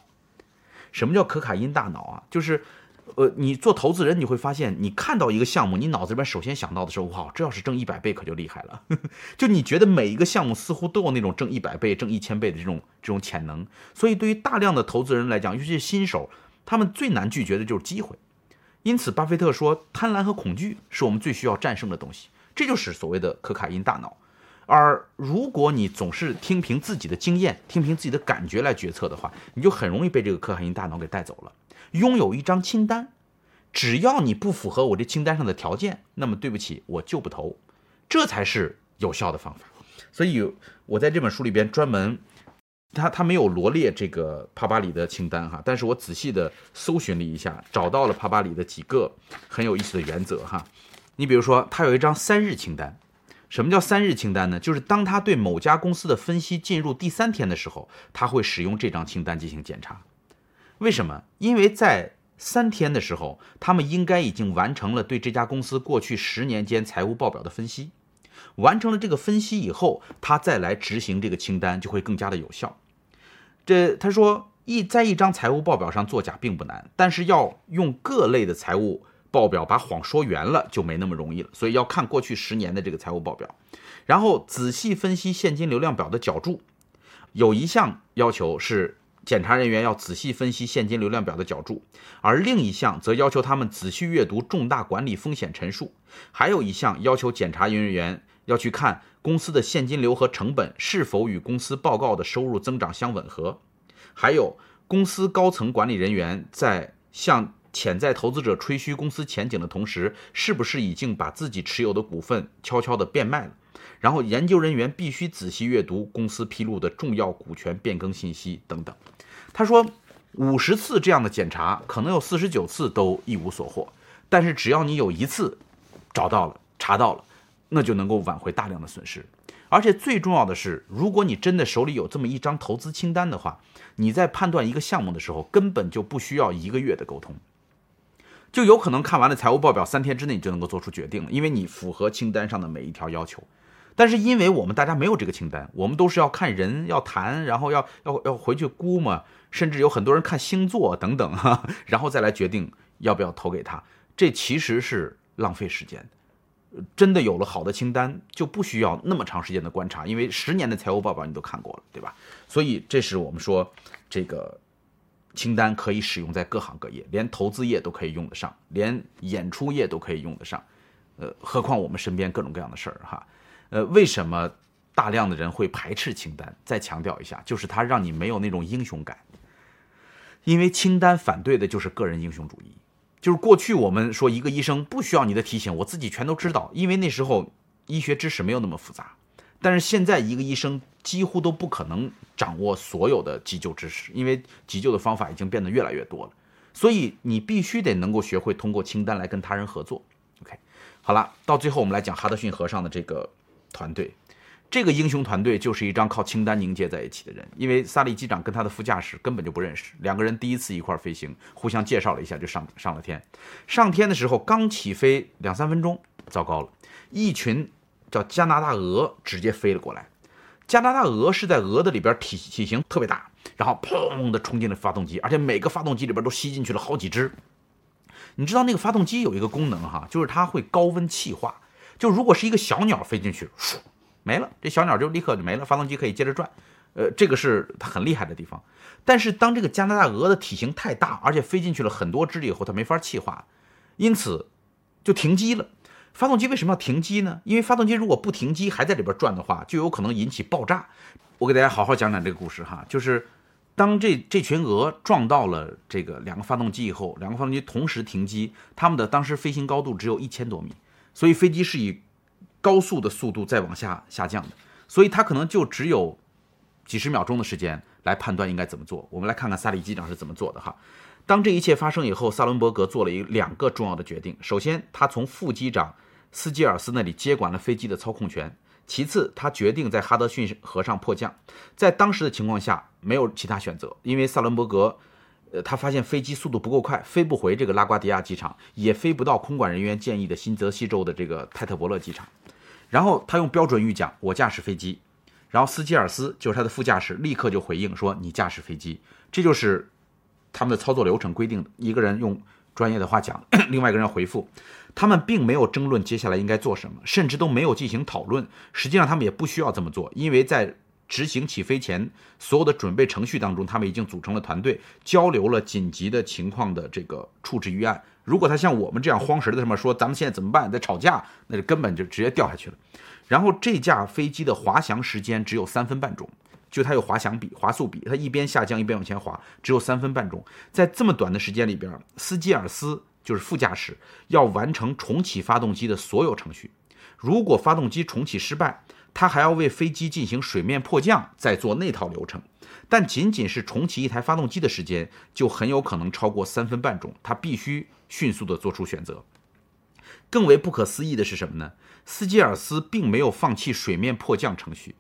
什么叫可卡因大脑啊？就是，呃，你做投资人，你会发现，你看到一个项目，你脑子里边首先想到的是，哇，这要是挣一百倍可就厉害了。就你觉得每一个项目似乎都有那种挣一百倍、挣一千倍的这种这种潜能。所以，对于大量的投资人来讲，尤其是新手，他们最难拒绝的就是机会。因此，巴菲特说，贪婪和恐惧是我们最需要战胜的东西。这就是所谓的可卡因大脑。而如果你总是听凭自己的经验、听凭自己的感觉来决策的话，你就很容易被这个可卡因大脑给带走了。拥有一张清单，只要你不符合我这清单上的条件，那么对不起，我就不投，这才是有效的方法。所以，我在这本书里边专门，他他没有罗列这个帕巴里的清单哈，但是我仔细的搜寻了一下，找到了帕巴里的几个很有意思的原则哈。你比如说，他有一张三日清单。什么叫三日清单呢？就是当他对某家公司的分析进入第三天的时候，他会使用这张清单进行检查。为什么？因为在三天的时候，他们应该已经完成了对这家公司过去十年间财务报表的分析。完成了这个分析以后，他再来执行这个清单就会更加的有效。这他说，一在一张财务报表上作假并不难，但是要用各类的财务报表把谎说圆了就没那么容易了。所以要看过去十年的这个财务报表，然后仔细分析现金流量表的脚注。有一项要求是检查人员要仔细分析现金流量表的脚注，而另一项则要求他们仔细阅读重大管理风险陈述。还有一项要求检查人员要去看公司的现金流和成本是否与公司报告的收入增长相吻合。还有公司高层管理人员在向潜在投资者吹嘘公司前景的同时，是不是已经把自己持有的股份悄悄地变卖了？然后研究人员必须仔细阅读公司披露的重要股权变更信息等等。他说，五十次这样的检查，可能有四十九次都一无所获，但是只要你有一次找到了、查到了，那就能够挽回大量的损失。而且最重要的是，如果你真的手里有这么一张投资清单的话，你在判断一个项目的时候，根本就不需要一个月的沟通，就有可能看完了财务报表，三天之内你就能够做出决定了，因为你符合清单上的每一条要求。但是因为我们大家没有这个清单，我们都是要看人要谈，然后要要要回去估嘛，甚至有很多人看星座等等哈，然后再来决定要不要投给他，这其实是浪费时间。真的有了好的清单，就不需要那么长时间的观察，因为十年的财务报表你都看过了，对吧？所以这是我们说这个清单可以使用在各行各业，连投资业都可以用得上，连演出业都可以用得上，呃，何况我们身边各种各样的事儿哈，呃，为什么大量的人会排斥清单？再强调一下，就是它让你没有那种英雄感，因为清单反对的就是个人英雄主义。就是过去我们说一个医生不需要你的提醒，我自己全都知道，因为那时候医学知识没有那么复杂。但是现在一个医生几乎都不可能掌握所有的急救知识，因为急救的方法已经变得越来越多了。所以你必须得能够学会通过清单来跟他人合作。OK，好了，到最后我们来讲哈德逊河上的这个团队。这个英雄团队就是一张靠清单凝结在一起的人，因为萨利机长跟他的副驾驶根本就不认识，两个人第一次一块飞行，互相介绍了一下就上上了天。上天的时候刚起飞两三分钟，糟糕了，一群叫加拿大鹅直接飞了过来。加拿大鹅是在鹅的里边体体型特别大，然后砰的冲进了发动机，而且每个发动机里边都吸进去了好几只。你知道那个发动机有一个功能哈，就是它会高温气化，就如果是一个小鸟飞进去，唰。没了，这小鸟就立刻就没了，发动机可以接着转，呃，这个是它很厉害的地方。但是当这个加拿大鹅的体型太大，而且飞进去了很多只以后，它没法气化，因此就停机了。发动机为什么要停机呢？因为发动机如果不停机还在里边转的话，就有可能引起爆炸。我给大家好好讲讲这个故事哈，就是当这这群鹅撞到了这个两个发动机以后，两个发动机同时停机，它们的当时飞行高度只有一千多米，所以飞机是以。高速的速度在往下下降的，所以它可能就只有几十秒钟的时间来判断应该怎么做。我们来看看萨利机长是怎么做的哈。当这一切发生以后，萨伦伯格做了一两个重要的决定。首先，他从副机长斯基尔斯那里接管了飞机的操控权；其次，他决定在哈德逊河上迫降。在当时的情况下，没有其他选择，因为萨伦伯格，呃，他发现飞机速度不够快，飞不回这个拉瓜迪亚机场，也飞不到空管人员建议的新泽西州的这个泰特伯勒机场。然后他用标准语讲：“我驾驶飞机。”然后斯基尔斯就是他的副驾驶，立刻就回应说：“你驾驶飞机。”这就是他们的操作流程规定。一个人用专业的话讲，另外一个人回复。他们并没有争论接下来应该做什么，甚至都没有进行讨论。实际上，他们也不需要这么做，因为在执行起飞前所有的准备程序当中，他们已经组成了团队，交流了紧急的情况的这个处置预案。如果他像我们这样慌神的什么说，咱们现在怎么办？在吵架，那就根本就直接掉下去了。然后这架飞机的滑翔时间只有三分半钟，就它有滑翔比、滑速比，它一边下降一边往前滑，只有三分半钟。在这么短的时间里边，斯基尔斯就是副驾驶要完成重启发动机的所有程序。如果发动机重启失败，他还要为飞机进行水面迫降，再做那套流程。但仅仅是重启一台发动机的时间，就很有可能超过三分半钟。他必须。迅速地做出选择。更为不可思议的是什么呢？斯基尔斯并没有放弃水面迫降程序，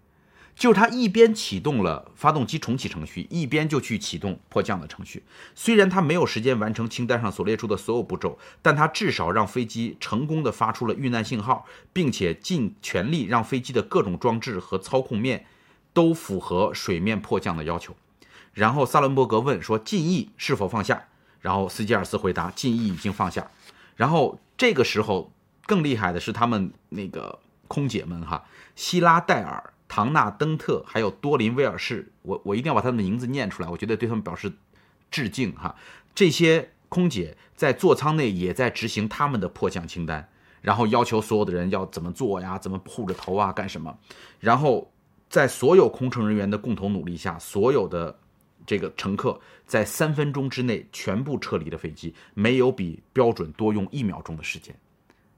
就是他一边启动了发动机重启程序，一边就去启动迫降的程序。虽然他没有时间完成清单上所列出的所有步骤，但他至少让飞机成功地发出了遇难信号，并且尽全力让飞机的各种装置和操控面都符合水面迫降的要求。然后萨伦伯格问说：“进义是否放下？”然后斯基尔斯回答：“进义已经放下。”然后这个时候更厉害的是他们那个空姐们哈，希拉戴尔、唐纳登特还有多林威尔士，我我一定要把他们的名字念出来，我觉得对他们表示致敬哈。这些空姐在座舱内也在执行他们的迫降清单，然后要求所有的人要怎么做呀，怎么护着头啊，干什么？然后在所有空乘人员的共同努力下，所有的。这个乘客在三分钟之内全部撤离了飞机，没有比标准多用一秒钟的时间，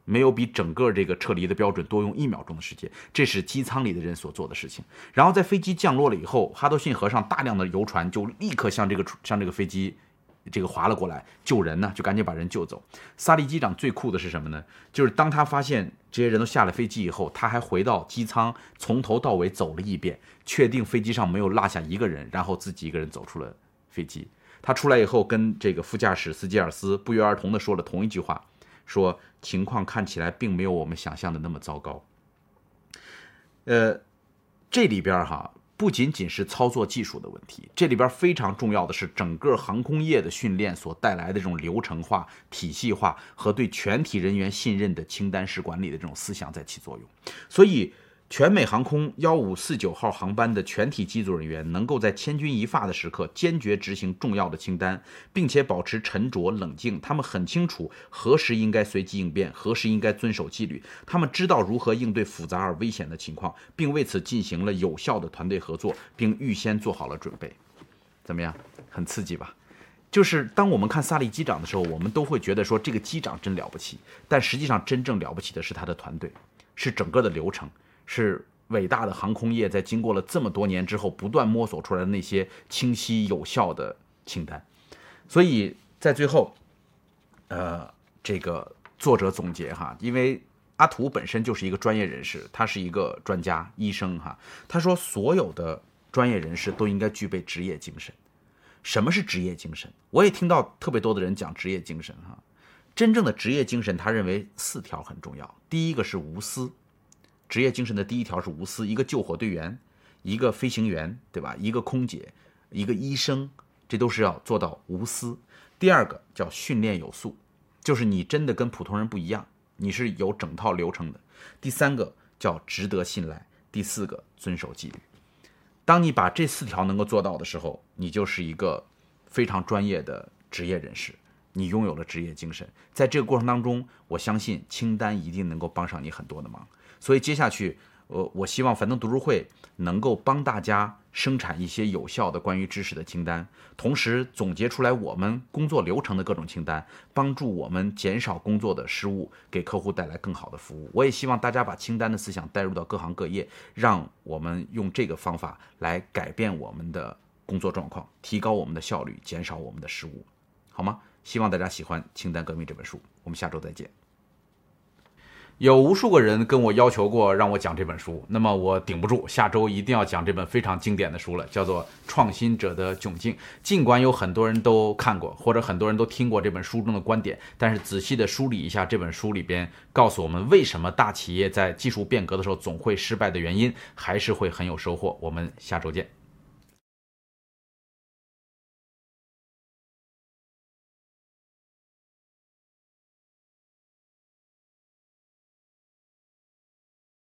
没有比整个这个撤离的标准多用一秒钟的时间，这是机舱里的人所做的事情。然后在飞机降落了以后，哈德逊河上大量的游船就立刻向这个向这个飞机。这个划了过来救人呢，就赶紧把人救走。萨利机长最酷的是什么呢？就是当他发现这些人都下了飞机以后，他还回到机舱，从头到尾走了一遍，确定飞机上没有落下一个人，然后自己一个人走出了飞机。他出来以后，跟这个副驾驶斯基尔斯不约而同地说了同一句话，说情况看起来并没有我们想象的那么糟糕。呃，这里边哈。不仅仅是操作技术的问题，这里边非常重要的是整个航空业的训练所带来的这种流程化、体系化和对全体人员信任的清单式管理的这种思想在起作用，所以。全美航空幺五四九号航班的全体机组人员能够在千钧一发的时刻坚决执行重要的清单，并且保持沉着冷静。他们很清楚何时应该随机应变，何时应该遵守纪律。他们知道如何应对复杂而危险的情况，并为此进行了有效的团队合作，并预先做好了准备。怎么样？很刺激吧？就是当我们看萨利机长的时候，我们都会觉得说这个机长真了不起，但实际上真正了不起的是他的团队，是整个的流程。是伟大的航空业在经过了这么多年之后，不断摸索出来的那些清晰有效的清单。所以在最后，呃，这个作者总结哈，因为阿图本身就是一个专业人士，他是一个专家医生哈。他说，所有的专业人士都应该具备职业精神。什么是职业精神？我也听到特别多的人讲职业精神哈。真正的职业精神，他认为四条很重要。第一个是无私。职业精神的第一条是无私，一个救火队员，一个飞行员，对吧？一个空姐，一个医生，这都是要做到无私。第二个叫训练有素，就是你真的跟普通人不一样，你是有整套流程的。第三个叫值得信赖，第四个遵守纪律。当你把这四条能够做到的时候，你就是一个非常专业的职业人士，你拥有了职业精神。在这个过程当中，我相信清单一定能够帮上你很多的忙。所以接下去，呃，我希望樊登读书会能够帮大家生产一些有效的关于知识的清单，同时总结出来我们工作流程的各种清单，帮助我们减少工作的失误，给客户带来更好的服务。我也希望大家把清单的思想带入到各行各业，让我们用这个方法来改变我们的工作状况，提高我们的效率，减少我们的失误，好吗？希望大家喜欢《清单革命》这本书。我们下周再见。有无数个人跟我要求过让我讲这本书，那么我顶不住，下周一定要讲这本非常经典的书了，叫做《创新者的窘境》。尽管有很多人都看过，或者很多人都听过这本书中的观点，但是仔细的梳理一下这本书里边告诉我们为什么大企业在技术变革的时候总会失败的原因，还是会很有收获。我们下周见。